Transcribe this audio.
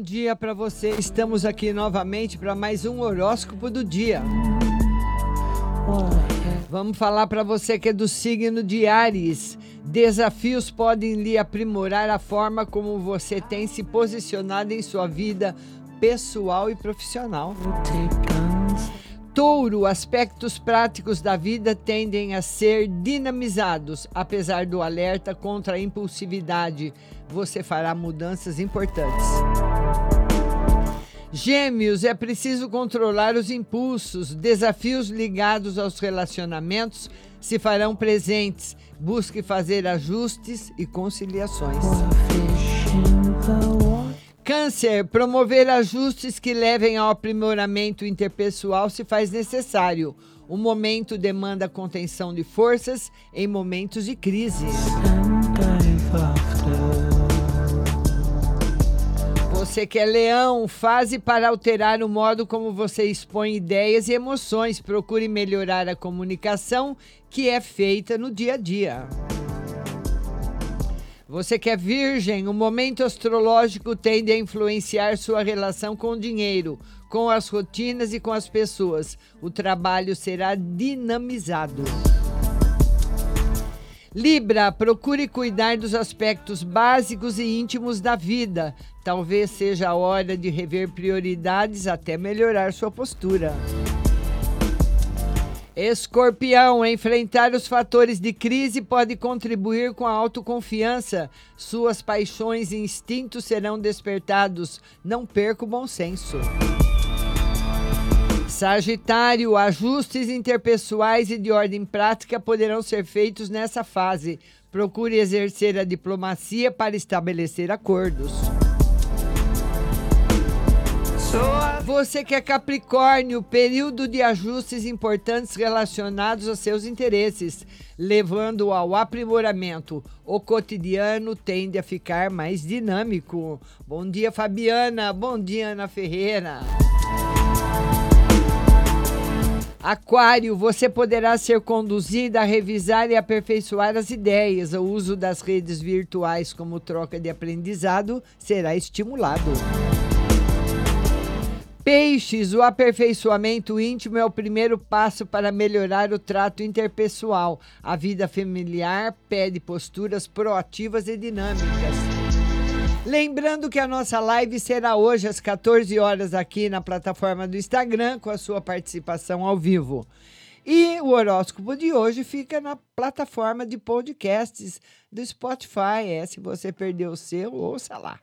dia para você. Estamos aqui novamente para mais um horóscopo do dia. Vamos falar para você que é do signo de Ares. Desafios podem lhe aprimorar a forma como você tem se posicionado em sua vida pessoal e profissional. Touro, aspectos práticos da vida tendem a ser dinamizados, apesar do alerta contra a impulsividade. Você fará mudanças importantes. Gêmeos, é preciso controlar os impulsos. Desafios ligados aos relacionamentos se farão presentes. Busque fazer ajustes e conciliações. Câncer, promover ajustes que levem ao aprimoramento interpessoal se faz necessário. O momento demanda contenção de forças em momentos de crise. Você que é leão, fase para alterar o modo como você expõe ideias e emoções. Procure melhorar a comunicação que é feita no dia a dia. Você que é virgem, o momento astrológico tende a influenciar sua relação com o dinheiro, com as rotinas e com as pessoas. O trabalho será dinamizado. Libra, procure cuidar dos aspectos básicos e íntimos da vida. Talvez seja a hora de rever prioridades até melhorar sua postura. Escorpião, enfrentar os fatores de crise pode contribuir com a autoconfiança. Suas paixões e instintos serão despertados. Não perca o bom senso. Sagitário, ajustes interpessoais e de ordem prática poderão ser feitos nessa fase. Procure exercer a diplomacia para estabelecer acordos. Você que é Capricórnio, período de ajustes importantes relacionados aos seus interesses, levando ao aprimoramento. O cotidiano tende a ficar mais dinâmico. Bom dia, Fabiana. Bom dia, Ana Ferreira. Aquário, você poderá ser conduzida a revisar e aperfeiçoar as ideias. O uso das redes virtuais como troca de aprendizado será estimulado. Peixes, o aperfeiçoamento íntimo é o primeiro passo para melhorar o trato interpessoal. A vida familiar pede posturas proativas e dinâmicas. Lembrando que a nossa live será hoje às 14 horas aqui na plataforma do Instagram, com a sua participação ao vivo. E o horóscopo de hoje fica na plataforma de podcasts do Spotify. É, se você perdeu o seu, ouça lá.